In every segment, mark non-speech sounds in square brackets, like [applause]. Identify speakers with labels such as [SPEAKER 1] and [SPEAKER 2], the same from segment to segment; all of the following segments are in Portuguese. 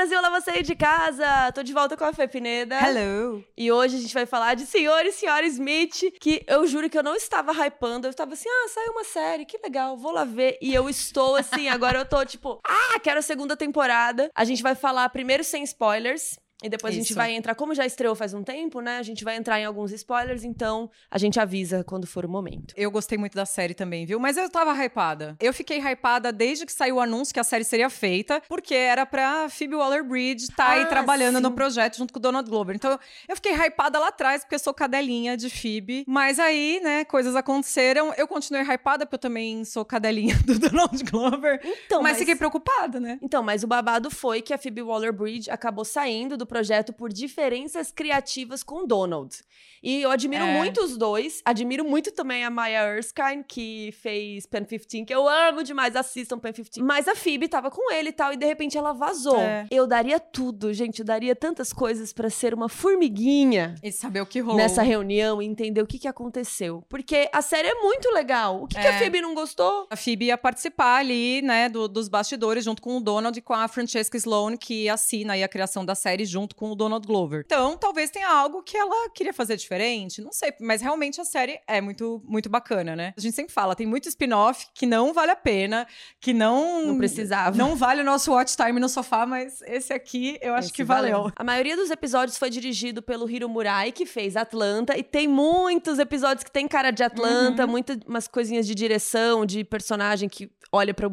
[SPEAKER 1] Brasil, olá você aí de casa! Tô de volta com a Fê Pineda.
[SPEAKER 2] Hello!
[SPEAKER 1] E hoje a gente vai falar de Senhor e Senhora Smith, que eu juro que eu não estava hypando. Eu estava assim, ah, saiu uma série, que legal, vou lá ver. E eu estou assim, agora eu tô tipo, ah, quero a segunda temporada. A gente vai falar primeiro sem spoilers. E depois Isso. a gente vai entrar, como já estreou faz um tempo, né? A gente vai entrar em alguns spoilers, então a gente avisa quando for o momento.
[SPEAKER 2] Eu gostei muito da série também, viu? Mas eu tava hypada. Eu fiquei hypada desde que saiu o anúncio que a série seria feita, porque era pra Phoebe Waller-Bridge estar tá ah, aí trabalhando sim. no projeto junto com o Donald Glover. Então eu fiquei hypada lá atrás, porque eu sou cadelinha de Phoebe. Mas aí, né, coisas aconteceram. Eu continuei hypada, porque eu também sou cadelinha [laughs] do Donald Glover. Então, mas, mas fiquei preocupada, né?
[SPEAKER 1] Então, mas o babado foi que a Phoebe Waller-Bridge acabou saindo do projeto por diferenças criativas com Donald. E eu admiro é. muito os dois. Admiro muito também a Maya Erskine, que fez Pen 15, que eu amo demais, assistam Pen 15. Mas a Phoebe tava com ele e tal, e de repente ela vazou. É. Eu daria tudo, gente, eu daria tantas coisas para ser uma formiguinha.
[SPEAKER 2] E saber o que rolou.
[SPEAKER 1] Nessa reunião e entender o que, que aconteceu. Porque a série é muito legal. O que, é. que a é. Phoebe não gostou?
[SPEAKER 2] A Phoebe ia participar ali, né, do, dos bastidores, junto com o Donald e com a Francesca Sloane, que assina aí a criação da série junto junto com o Donald Glover. Então, talvez tenha algo que ela queria fazer diferente, não sei, mas realmente a série é muito muito bacana, né? A gente sempre fala, tem muito spin-off que não vale a pena, que não
[SPEAKER 1] não precisava.
[SPEAKER 2] Não vale o nosso watch time no sofá, mas esse aqui eu acho esse que valeu. valeu.
[SPEAKER 1] A maioria dos episódios foi dirigido pelo Hiro Murai, que fez Atlanta, e tem muitos episódios que tem cara de Atlanta, uhum. muitas umas coisinhas de direção, de personagem que olha para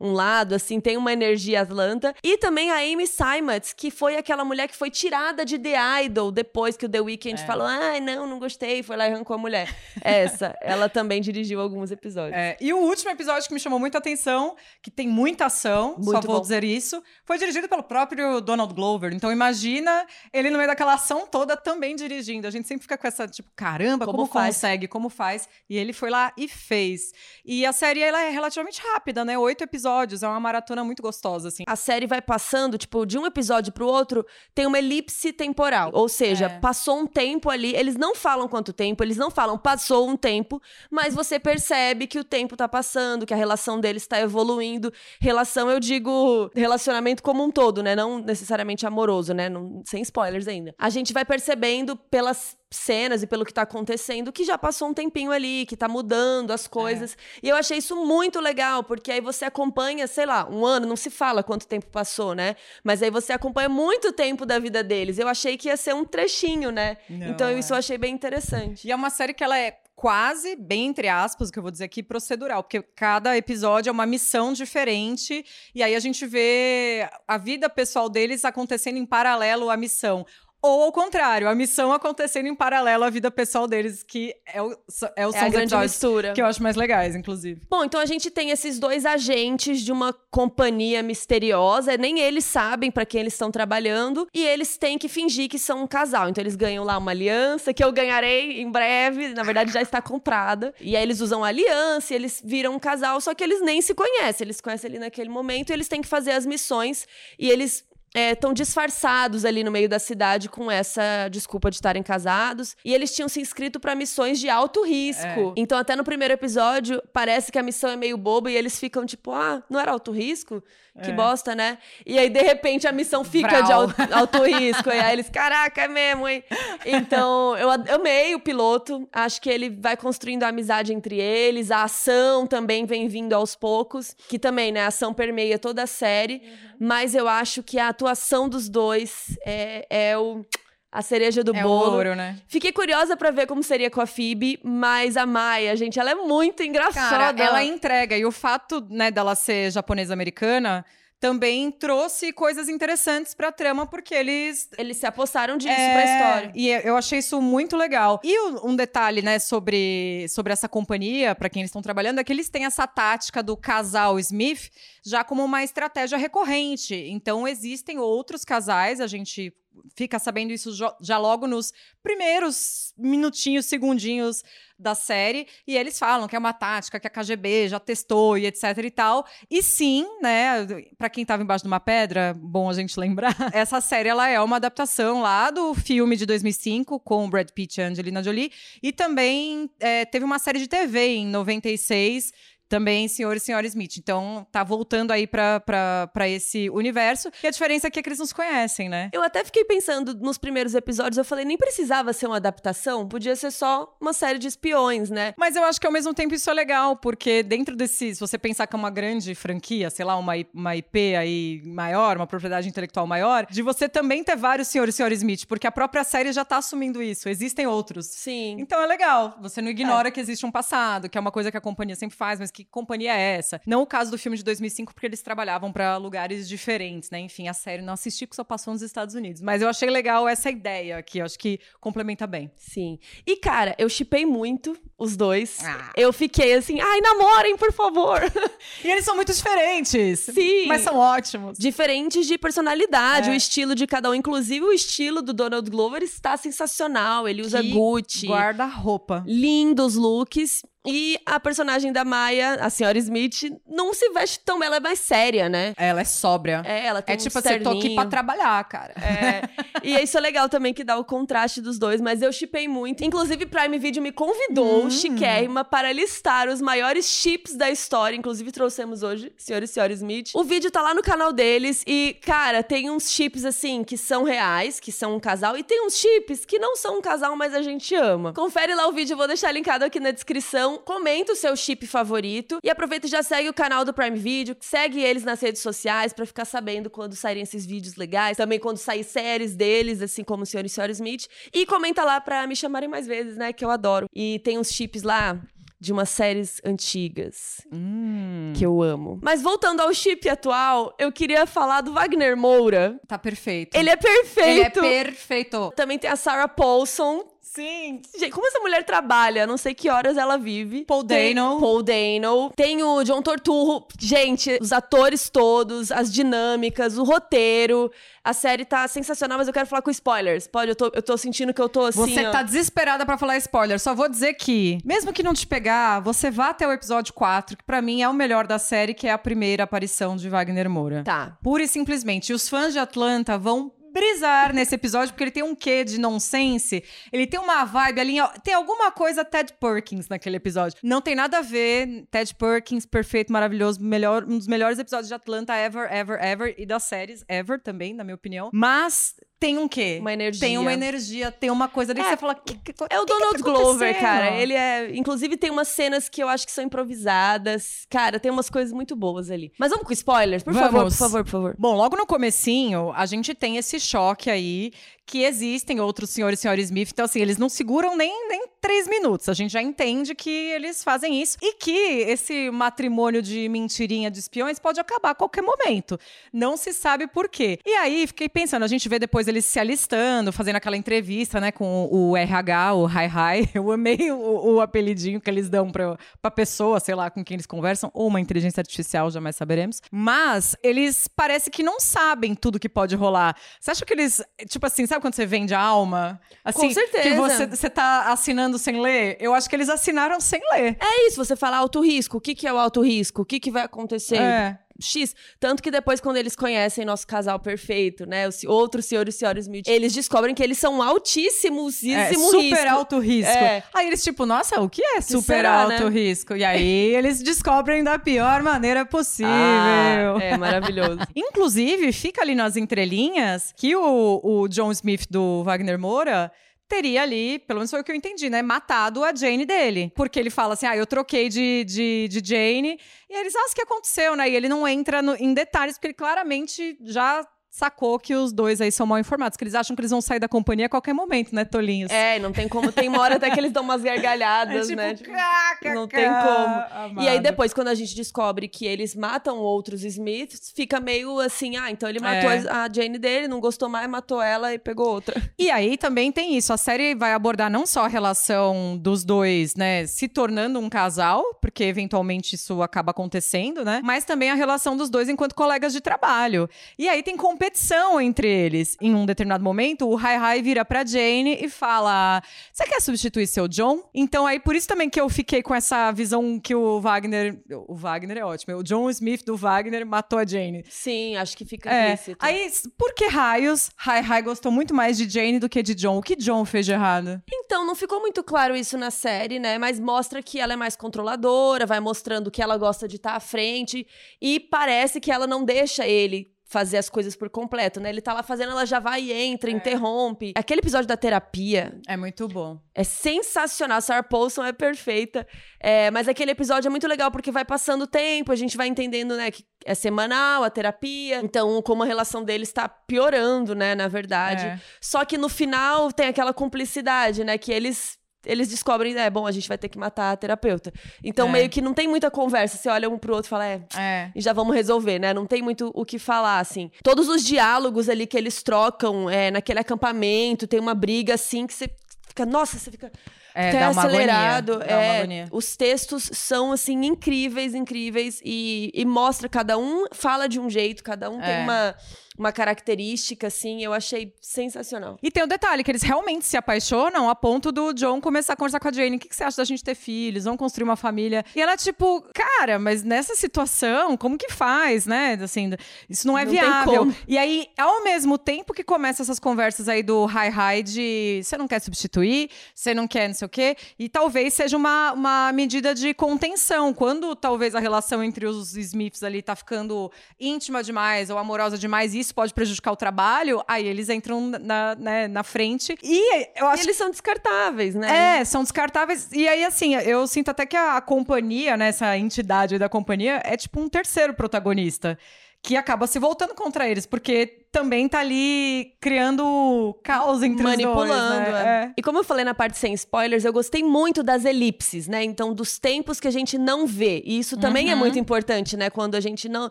[SPEAKER 1] um lado, assim, tem uma energia Atlanta. E também a Amy Simons, que foi aquela mulher que foi tirada de The Idol depois que o The Weeknd é. falou: ai, não, não gostei, foi lá e arrancou a mulher. Essa, ela também dirigiu alguns episódios.
[SPEAKER 2] É, e o último episódio que me chamou muita atenção, que tem muita ação, Muito só vou bom. dizer isso, foi dirigido pelo próprio Donald Glover. Então imagina ele no meio daquela ação toda também dirigindo. A gente sempre fica com essa, tipo, caramba, como, como consegue, como faz. E ele foi lá e fez. E a série, ela é relativamente rápida, né? Oito episódios, é uma maratona muito gostosa, assim.
[SPEAKER 1] A série vai passando, tipo, de um episódio pro outro, tem uma elipse temporal. Ou seja, é. passou um tempo ali, eles não falam quanto tempo, eles não falam passou um tempo, mas você percebe que o tempo tá passando, que a relação deles está evoluindo. Relação, eu digo, relacionamento como um todo, né? Não necessariamente amoroso, né? Não, sem spoilers ainda. A gente vai percebendo pelas cenas e pelo que tá acontecendo, que já passou um tempinho ali, que tá mudando as coisas. É. E eu achei isso muito legal, porque aí você acompanha, sei lá, um ano, não se fala quanto tempo passou, né? Mas aí você acompanha muito tempo da vida deles. Eu achei que ia ser um trechinho, né? Não, então é. isso eu achei bem interessante.
[SPEAKER 2] E é uma série que ela é quase, bem entre aspas, que eu vou dizer aqui, procedural, porque cada episódio é uma missão diferente, e aí a gente vê a vida pessoal deles acontecendo em paralelo à missão. Ou ao contrário, a missão acontecendo em paralelo à vida pessoal deles, que é o, é o
[SPEAKER 1] é a grande mistura.
[SPEAKER 2] Que eu acho mais legais, inclusive.
[SPEAKER 1] Bom, então a gente tem esses dois agentes de uma companhia misteriosa, nem eles sabem para quem eles estão trabalhando, e eles têm que fingir que são um casal. Então eles ganham lá uma aliança, que eu ganharei em breve, na verdade já está comprada. E aí eles usam a aliança, e eles viram um casal, só que eles nem se conhecem. Eles se conhecem ali naquele momento, e eles têm que fazer as missões, e eles estão é, disfarçados ali no meio da cidade com essa desculpa de estarem casados. E eles tinham se inscrito para missões de alto risco. É. Então, até no primeiro episódio, parece que a missão é meio boba e eles ficam tipo, ah, não era alto risco? Que é. bosta, né? E aí, de repente, a missão fica Vral. de alto, alto risco. e aí eles, caraca, é mesmo, hein? Então, eu amei o piloto. Acho que ele vai construindo a amizade entre eles. A ação também vem vindo aos poucos. Que também, né? A ação permeia toda a série. Uhum. Mas eu acho que a atuação dos dois é, é o a cereja do
[SPEAKER 2] é
[SPEAKER 1] bolo.
[SPEAKER 2] Ouro, né?
[SPEAKER 1] Fiquei curiosa para ver como seria com a Phoebe, mas a Maia, gente, ela é muito engraçada.
[SPEAKER 2] Cara, ela entrega. E o fato, né, dela ser japonesa-americana também trouxe coisas interessantes pra trama, porque eles.
[SPEAKER 1] Eles se apostaram disso é, pra história.
[SPEAKER 2] E eu achei isso muito legal. E um detalhe, né, sobre, sobre essa companhia, para quem eles estão trabalhando, é que eles têm essa tática do casal Smith já como uma estratégia recorrente. Então, existem outros casais, a gente fica sabendo isso já logo nos primeiros minutinhos, segundinhos da série, e eles falam que é uma tática que a KGB já testou e etc e tal. E sim, né, para quem estava embaixo de uma pedra, bom a gente lembrar, [laughs] essa série ela é uma adaptação lá do filme de 2005 com Brad Pitt e Angelina Jolie, e também é, teve uma série de TV em 96 também senhor e senhora Smith. Então, tá voltando aí pra esse universo. E a diferença é que eles nos conhecem, né?
[SPEAKER 1] Eu até fiquei pensando nos primeiros episódios, eu falei, nem precisava ser uma adaptação, podia ser só uma série de espiões, né?
[SPEAKER 2] Mas eu acho que ao mesmo tempo isso é legal, porque dentro desse, se você pensar que é uma grande franquia, sei lá, uma, uma IP aí maior, uma propriedade intelectual maior, de você também ter vários senhores e senhores Smith, porque a própria série já tá assumindo isso, existem outros.
[SPEAKER 1] Sim.
[SPEAKER 2] Então é legal, você não ignora é. que existe um passado, que é uma coisa que a companhia sempre faz, mas que companhia é essa? Não o caso do filme de 2005, porque eles trabalhavam para lugares diferentes, né? Enfim, a série não assisti porque só passou nos Estados Unidos. Mas eu achei legal essa ideia aqui, acho que complementa bem.
[SPEAKER 1] Sim. E, cara, eu chipei muito os dois. Ah. Eu fiquei assim, ai, namorem, por favor. [laughs]
[SPEAKER 2] e eles são muito diferentes.
[SPEAKER 1] Sim.
[SPEAKER 2] Mas são ótimos.
[SPEAKER 1] Diferentes de personalidade, é. o estilo de cada um. Inclusive, o estilo do Donald Glover está sensacional. Ele usa que Gucci.
[SPEAKER 2] Guarda-roupa.
[SPEAKER 1] Lindos looks. E a personagem da Maia, a senhora Smith, não se veste tão ela é mais séria, né?
[SPEAKER 2] Ela é sóbria.
[SPEAKER 1] É, ela tem
[SPEAKER 2] É
[SPEAKER 1] um
[SPEAKER 2] tipo assim, eu tô aqui pra trabalhar, cara.
[SPEAKER 1] É. e isso é legal também, que dá o contraste dos dois, mas eu chipei muito. Inclusive, Prime Video me convidou, hum. chiquérrima, para listar os maiores chips da história. Inclusive, trouxemos hoje, senhor e senhora Smith. O vídeo tá lá no canal deles e, cara, tem uns chips, assim, que são reais, que são um casal, e tem uns chips que não são um casal, mas a gente ama. Confere lá o vídeo, eu vou deixar linkado aqui na descrição comenta o seu chip favorito e aproveita e já segue o canal do Prime Video, segue eles nas redes sociais para ficar sabendo quando saírem esses vídeos legais, também quando sair séries deles, assim como o Sr. e Sr. Smith, e comenta lá para me chamarem mais vezes, né, que eu adoro. E tem uns chips lá de umas séries antigas
[SPEAKER 2] hum.
[SPEAKER 1] que eu amo. Mas voltando ao chip atual, eu queria falar do Wagner Moura.
[SPEAKER 2] Tá perfeito.
[SPEAKER 1] Ele é perfeito. Ele é
[SPEAKER 2] perfeito.
[SPEAKER 1] Também tem a Sarah Paulson,
[SPEAKER 2] Sim.
[SPEAKER 1] Gente, como essa mulher trabalha? Não sei que horas ela vive.
[SPEAKER 2] Paul Dano.
[SPEAKER 1] Paul Dano. Tem o John Torturro. Gente, os atores todos, as dinâmicas, o roteiro. A série tá sensacional, mas eu quero falar com spoilers. Pode? Eu tô, eu tô sentindo que eu tô assim.
[SPEAKER 2] Você
[SPEAKER 1] ó...
[SPEAKER 2] tá desesperada para falar spoiler. Só vou dizer que, mesmo que não te pegar, você vá até o episódio 4, que para mim é o melhor da série, que é a primeira aparição de Wagner Moura.
[SPEAKER 1] Tá.
[SPEAKER 2] Pura e simplesmente. E os fãs de Atlanta vão brisar nesse episódio, porque ele tem um quê de nonsense. Ele tem uma vibe ali. Tem alguma coisa Ted Perkins naquele episódio. Não tem nada a ver. Ted Perkins, perfeito, maravilhoso. Melhor, um dos melhores episódios de Atlanta ever, ever, ever. E das séries ever também, na minha opinião. Mas tem um quê?
[SPEAKER 1] Uma energia.
[SPEAKER 2] Tem uma energia, tem uma coisa ali é, que você fala. Que, que,
[SPEAKER 1] é o
[SPEAKER 2] que
[SPEAKER 1] Donald
[SPEAKER 2] que tá
[SPEAKER 1] Glover, cara. Ele é. Inclusive, tem umas cenas que eu acho que são improvisadas. Cara, tem umas coisas muito boas ali. Mas vamos com spoilers, por vamos. favor, por favor, por favor.
[SPEAKER 2] Bom, logo no comecinho, a gente tem esse choque aí que existem outros senhores e senhores Smith. Então, assim, eles não seguram nem, nem três minutos. A gente já entende que eles fazem isso e que esse matrimônio de mentirinha de espiões pode acabar a qualquer momento. Não se sabe por quê. E aí, fiquei pensando, a gente vê depois eles se alistando, fazendo aquela entrevista, né, com o RH, o Hi Hi. [laughs] Eu amei o, o apelidinho que eles dão pra, pra pessoa, sei lá, com quem eles conversam, ou uma inteligência artificial, jamais saberemos. Mas eles parece que não sabem tudo que pode rolar. Você acha que eles, tipo assim, sabe quando você vende a alma? Assim,
[SPEAKER 1] com certeza.
[SPEAKER 2] Que você, você tá assinando sem ler? Eu acho que eles assinaram sem ler.
[SPEAKER 1] É isso, você fala alto risco. O que, que é o alto risco? O que, que vai acontecer?
[SPEAKER 2] É.
[SPEAKER 1] X. Tanto que depois, quando eles conhecem nosso casal perfeito, né? O outro senhor e senhora Smith, eles descobrem que eles são altíssimos é,
[SPEAKER 2] super
[SPEAKER 1] risco.
[SPEAKER 2] alto risco. É. Aí eles, tipo, nossa, o que é super será, alto né? risco? E aí eles descobrem da pior maneira possível. Ah,
[SPEAKER 1] é maravilhoso. [laughs]
[SPEAKER 2] Inclusive, fica ali nas entrelinhas que o, o John Smith do Wagner Moura teria ali, pelo menos foi o que eu entendi, né? Matado a Jane dele. Porque ele fala assim: ah, eu troquei de, de, de Jane. E eles, ah, o que aconteceu, né? E ele não entra no, em detalhes, porque ele claramente já sacou que os dois aí são mal informados, que eles acham que eles vão sair da companhia a qualquer momento, né, Tolinhos?
[SPEAKER 1] É, não tem como. Tem uma hora até que eles dão umas gargalhadas, [laughs]
[SPEAKER 2] é tipo,
[SPEAKER 1] né?
[SPEAKER 2] Tipo, cá,
[SPEAKER 1] não tem como. Amado. E aí depois, quando a gente descobre que eles matam outros Smiths, fica meio assim, ah, então ele matou é. a Jane dele, não gostou mais, matou ela e pegou outra. [laughs]
[SPEAKER 2] E aí também tem isso, a série vai abordar não só a relação dos dois, né, se tornando um casal, porque eventualmente isso acaba acontecendo, né, mas também a relação dos dois enquanto colegas de trabalho. E aí tem competência competição entre eles. Em um determinado momento, o Hai vira pra Jane e fala: Você quer substituir seu John? Então, aí por isso também que eu fiquei com essa visão que o Wagner. O Wagner é ótimo. O John Smith do Wagner matou a Jane.
[SPEAKER 1] Sim, acho que fica
[SPEAKER 2] É. Aí, por que raios Hai gostou muito mais de Jane do que de John? O que John fez de errado?
[SPEAKER 1] Então, não ficou muito claro isso na série, né? Mas mostra que ela é mais controladora, vai mostrando que ela gosta de estar à frente. E parece que ela não deixa ele fazer as coisas por completo, né? Ele tá lá fazendo, ela já vai e entra, interrompe. Aquele episódio da terapia
[SPEAKER 2] É muito bom.
[SPEAKER 1] é sensacional. A Sarah Paulson é perfeita. É, mas aquele episódio é muito legal porque vai passando o tempo, a gente vai entendendo, né, que é semanal a terapia. Então, como a relação deles tá piorando, né, na verdade.
[SPEAKER 2] É.
[SPEAKER 1] Só que no final tem aquela cumplicidade, né? Que eles. Eles descobrem, é bom, a gente vai ter que matar a terapeuta. Então,
[SPEAKER 2] É.
[SPEAKER 1] meio que não tem muita conversa. Você olha um pro outro e fala, é,
[SPEAKER 2] É.
[SPEAKER 1] e já vamos resolver, né? Não tem muito o que falar, assim. Todos os diálogos ali que eles trocam é, naquele acampamento, tem uma briga assim que você fica, nossa, você fica
[SPEAKER 2] É,
[SPEAKER 1] até
[SPEAKER 2] agonia,
[SPEAKER 1] acelerado.
[SPEAKER 2] uma
[SPEAKER 1] é,
[SPEAKER 2] agonia.
[SPEAKER 1] os textos são, assim, incríveis, incríveis. E, e mostra, cada um fala de um jeito, cada um
[SPEAKER 2] É.
[SPEAKER 1] tem uma, uma característica, assim. Eu achei sensacional.
[SPEAKER 2] E tem o detalhe, que eles realmente se apaixonam a ponto do John começar a conversar com a Jane. O que, que você acha da gente ter filhos? Vamos construir uma família. E ela, tipo, cara, mas nessa situação, como que faz, né? Assim, isso não é
[SPEAKER 1] Não
[SPEAKER 2] viável. E aí, ao mesmo tempo que começam essas conversas aí do high de você não quer substituir, você não quer não sei o quê, e talvez seja uma, uma medida de contenção. Quando talvez a relação entre os Smiths ali tá ficando íntima demais ou amorosa demais, e isso pode prejudicar o trabalho, aí eles entram na, né, na frente. E eu
[SPEAKER 1] E
[SPEAKER 2] acho
[SPEAKER 1] eles são descartáveis, né?
[SPEAKER 2] é, são descartáveis. E aí, assim, eu sinto até que a companhia, né, essa entidade da companhia, é tipo um terceiro protagonista. Que acaba se voltando contra eles, porque também tá ali criando caos entre
[SPEAKER 1] manipulando.
[SPEAKER 2] os dois, né?
[SPEAKER 1] é. E como eu falei na parte sem spoilers, eu gostei muito das elipses, né? Então, dos tempos que a gente não vê. E isso também é
[SPEAKER 2] Uhum.
[SPEAKER 1] muito importante, né? Quando a gente não.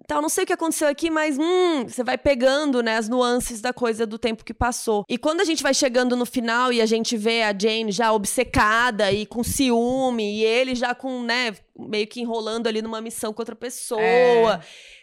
[SPEAKER 1] Então, não sei o que aconteceu aqui, mas hum, você vai pegando, né, as nuances da coisa do tempo que passou. E quando a gente vai chegando no final e a gente vê a Jane já obcecada e com ciúme, e ele já com, né, meio que enrolando ali numa missão com outra pessoa.
[SPEAKER 2] É.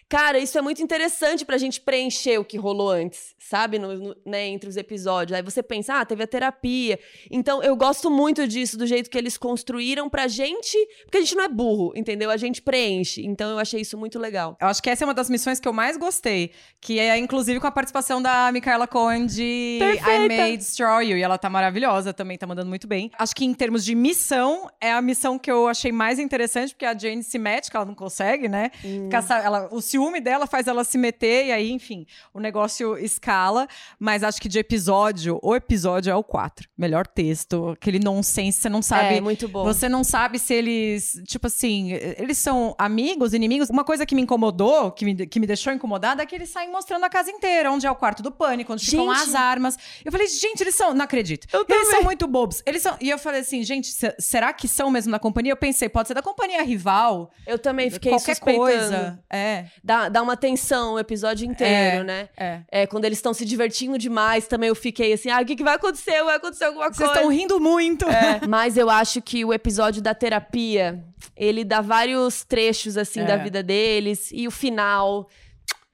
[SPEAKER 1] Cara, isso é muito interessante pra gente preencher o que rolou antes, sabe? No- no- né, entre os episódios. Aí você pensa, ah, teve a terapia. Então, eu gosto muito disso, do jeito que eles construíram pra gente. Porque a gente não é burro, entendeu? A gente preenche. Então, eu achei isso muito legal.
[SPEAKER 2] Eu acho que essa é uma das missões que eu mais gostei. Que é, inclusive, com a participação da Michaela Cohen de I
[SPEAKER 1] Perfeita.
[SPEAKER 2] May Destroy You. E ela tá maravilhosa também, tá mandando muito bem. Acho que em termos de missão, é a missão que eu achei mais interessante, porque a Jane se mete, que ela não consegue, né? Caça- ela, o ciúme dela faz ela se meter, e aí, enfim, o negócio escala. Mas acho que de episódio, o episódio é o 4. Melhor texto, aquele nonsense, você não sabe.
[SPEAKER 1] é, muito bom.
[SPEAKER 2] Você não sabe se eles, tipo assim, eles são amigos, inimigos. Uma coisa que me incomodou, que me, que me deixou incomodada, é que eles saem mostrando a casa inteira, onde é o quarto do pânico, onde ficam
[SPEAKER 1] Gente.
[SPEAKER 2] as armas. Eu falei, gente, eles são. Não acredito.
[SPEAKER 1] Eu
[SPEAKER 2] eles
[SPEAKER 1] também.
[SPEAKER 2] são muito bobos. Eles são. E eu falei assim, gente, se- será que são mesmo da companhia? Eu pensei, pode ser da companhia rival.
[SPEAKER 1] Eu também fiquei
[SPEAKER 2] qualquer
[SPEAKER 1] suspeitando.
[SPEAKER 2] coisa. É.
[SPEAKER 1] Dá, dá uma tensão o episódio inteiro, né?
[SPEAKER 2] É.
[SPEAKER 1] É, quando eles estão se divertindo demais, também eu fiquei assim, ah, o que, que vai acontecer? Vai acontecer alguma
[SPEAKER 2] Vocês
[SPEAKER 1] coisa.
[SPEAKER 2] estão rindo muito.
[SPEAKER 1] É, mas eu acho que o episódio da terapia, ele dá vários trechos, assim,
[SPEAKER 2] É.
[SPEAKER 1] da vida deles. E o final,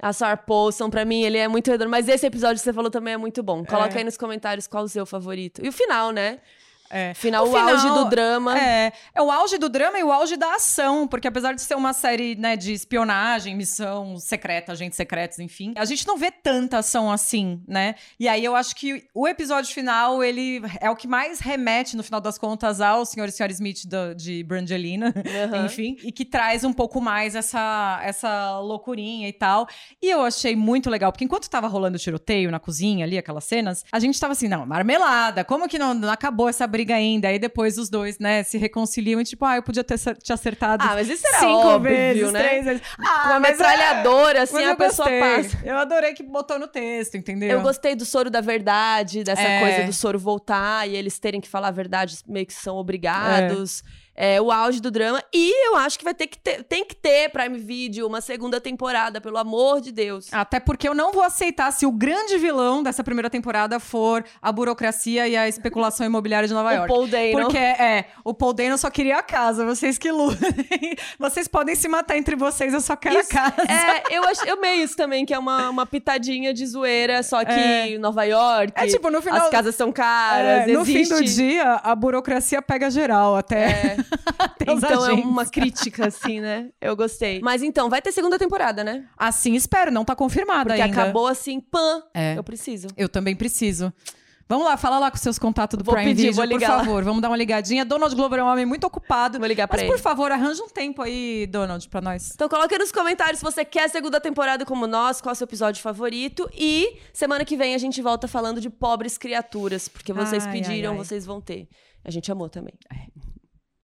[SPEAKER 1] a Sarah Paulson, pra mim, ele é muito redondo. Mas esse episódio que você falou também é muito bom. Coloca
[SPEAKER 2] É.
[SPEAKER 1] aí nos comentários qual o seu favorito. E o final, né?
[SPEAKER 2] É.
[SPEAKER 1] Final, o,
[SPEAKER 2] final,
[SPEAKER 1] auge do drama.
[SPEAKER 2] É, é o auge do drama e o auge da ação, porque apesar de ser uma série né, de espionagem, missão secreta, agentes secretos, enfim, a gente não vê tanta ação assim, né? E aí eu acho que o episódio final, ele é o que mais remete, no final das contas, ao Sr. e Sra. Smith do- de Brangelina,
[SPEAKER 1] Aham. [laughs]
[SPEAKER 2] enfim, e que traz um pouco mais essa, essa loucurinha e tal. E eu achei muito legal, porque enquanto tava rolando o tiroteio na cozinha ali, aquelas cenas, a gente tava assim, não, marmelada, como que não, não acabou essa briga ainda? Aí depois os dois, né, se reconciliam e tipo, ah, eu podia ter te acertado
[SPEAKER 1] Ah, mas isso era
[SPEAKER 2] cinco
[SPEAKER 1] óbvio,
[SPEAKER 2] vezes,
[SPEAKER 1] né?
[SPEAKER 2] três vezes.
[SPEAKER 1] Uma
[SPEAKER 2] Ah, mas é-
[SPEAKER 1] metralhadora, assim,
[SPEAKER 2] mas
[SPEAKER 1] a pessoa
[SPEAKER 2] gostei.
[SPEAKER 1] passa.
[SPEAKER 2] Eu adorei que botou no texto, entendeu?
[SPEAKER 1] Eu gostei do soro da verdade, dessa
[SPEAKER 2] É.
[SPEAKER 1] coisa do soro voltar e eles terem que falar a verdade, meio que são obrigados. é, o auge do drama. E eu acho que vai ter que ter, tem que ter Prime Video, uma segunda temporada, pelo amor de Deus.
[SPEAKER 2] Até porque eu não vou aceitar se o grande vilão dessa primeira temporada for a burocracia e a especulação imobiliária de Nova
[SPEAKER 1] o
[SPEAKER 2] York.
[SPEAKER 1] Paul Dano.
[SPEAKER 2] Porque, é, o Paul Dano só queria a casa, vocês que lutem. [laughs] vocês podem se matar entre vocês, eu só quero
[SPEAKER 1] Isso-
[SPEAKER 2] a casa.
[SPEAKER 1] É, eu, ach, eu amei isso também, que é uma, uma pitadinha de zoeira, só que Nova York.
[SPEAKER 2] É tipo, no final-
[SPEAKER 1] As casas são caras,
[SPEAKER 2] É, no fim do dia, a burocracia pega geral até.
[SPEAKER 1] É. [laughs] Então é uma crítica, assim, né? Eu gostei. Mas então, vai ter segunda temporada, né?
[SPEAKER 2] Assim espero, não tá confirmado
[SPEAKER 1] Porque
[SPEAKER 2] ainda.
[SPEAKER 1] acabou assim, pã.
[SPEAKER 2] É.
[SPEAKER 1] Eu preciso.
[SPEAKER 2] Eu também preciso. Vamos lá, fala lá com seus contatos do
[SPEAKER 1] Vou
[SPEAKER 2] Prime
[SPEAKER 1] pedir,
[SPEAKER 2] Video,
[SPEAKER 1] vou
[SPEAKER 2] por
[SPEAKER 1] ligar lá.
[SPEAKER 2] favor. Vamos dar uma ligadinha. Donald Glover é um homem muito ocupado.
[SPEAKER 1] Vou ligar pra
[SPEAKER 2] Mas,
[SPEAKER 1] ele.
[SPEAKER 2] por favor, arranja um tempo aí, Donald, pra nós.
[SPEAKER 1] Então coloca aí nos comentários se você quer a segunda temporada como nós, qual é o seu episódio favorito. E semana que vem a gente volta falando de pobres criaturas, porque vocês
[SPEAKER 2] Ai,
[SPEAKER 1] pediram,
[SPEAKER 2] ai, ai.
[SPEAKER 1] vocês vão ter. A gente amou também.